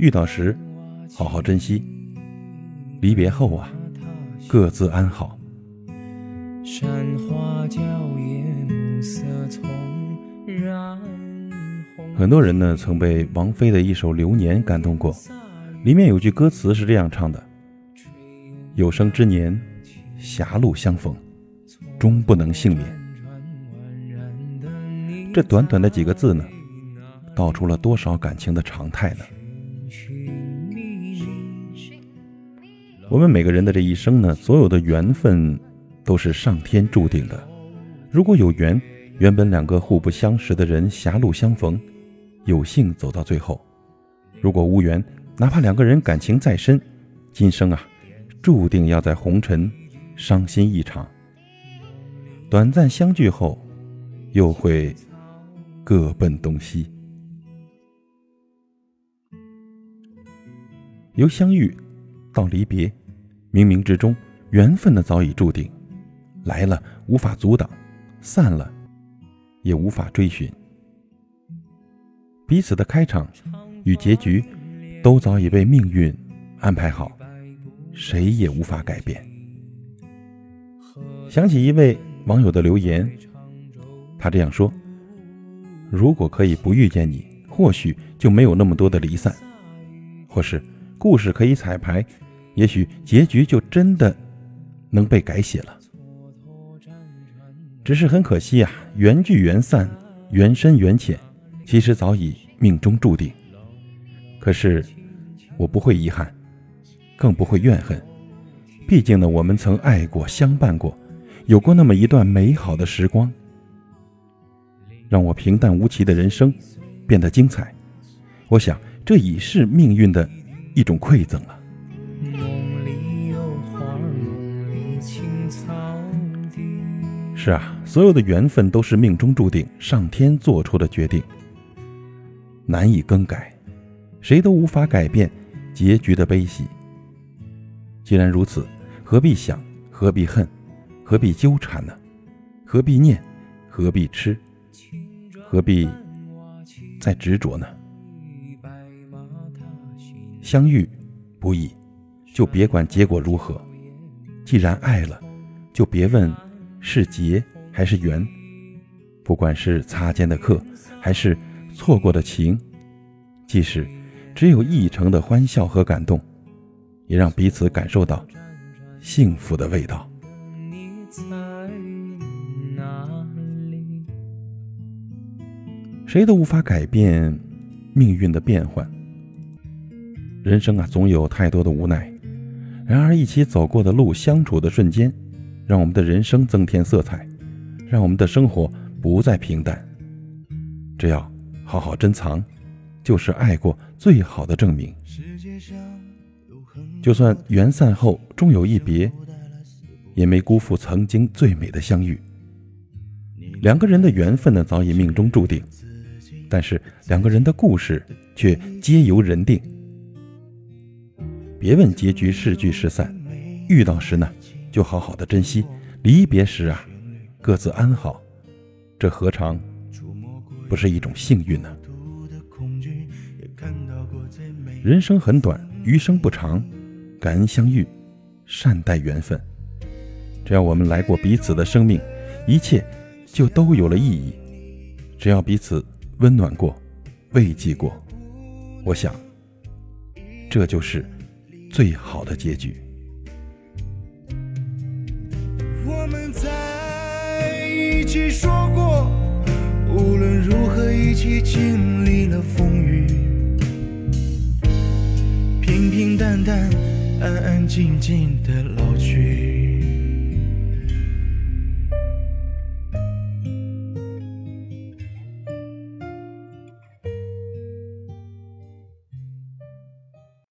遇到时好好珍惜，离别后啊，各自安好。山花娇艳，暮色葱染很多人呢曾被王菲的一首《流年》感动过，里面有句歌词是这样唱的：“有生之年，狭路相逢，终不能幸免。”这短短的几个字呢，道出了多少感情的常态呢？我们每个人的这一生呢，所有的缘分都是上天注定的。如果有缘，原本两个互不相识的人狭路相逢。有幸走到最后，如果无缘，哪怕两个人感情再深，今生啊，注定要在红尘伤心一场。短暂相聚后，又会各奔东西。由相遇到离别，冥冥之中，缘分的早已注定，来了无法阻挡，散了也无法追寻。彼此的开场与结局，都早已被命运安排好，谁也无法改变。想起一位网友的留言，他这样说：“如果可以不遇见你，或许就没有那么多的离散；或是故事可以彩排，也许结局就真的能被改写了。只是很可惜啊，缘聚缘散，缘深缘浅。”其实早已命中注定，可是我不会遗憾，更不会怨恨。毕竟呢，我们曾爱过、相伴过，有过那么一段美好的时光，让我平淡无奇的人生变得精彩。我想，这已是命运的一种馈赠了。是啊，所有的缘分都是命中注定，上天做出的决定。难以更改，谁都无法改变结局的悲喜。既然如此，何必想？何必恨？何必纠缠呢？何必念？何必痴？何必再执着呢？相遇不易，就别管结果如何。既然爱了，就别问是劫还是缘。不管是擦肩的客，还是……错过的情，即使只有一程的欢笑和感动，也让彼此感受到幸福的味道。谁都无法改变命运的变换，人生啊，总有太多的无奈。然而，一起走过的路，相处的瞬间，让我们的人生增添色彩，让我们的生活不再平淡。只要。好好珍藏，就是爱过最好的证明。就算缘散后终有一别，也没辜负曾经最美的相遇。两个人的缘分呢，早已命中注定，但是两个人的故事却皆由人定。别问结局是聚是散，遇到时呢，就好好的珍惜；离别时啊，各自安好。这何尝？不是一种幸运呢。人生很短，余生不长，感恩相遇，善待缘分。只要我们来过彼此的生命，一切就都有了意义。只要彼此温暖过，慰藉过，我想，这就是最好的结局。我们在一起说过。无论如何，一起经历了风雨，平平淡淡，安安静静的老去。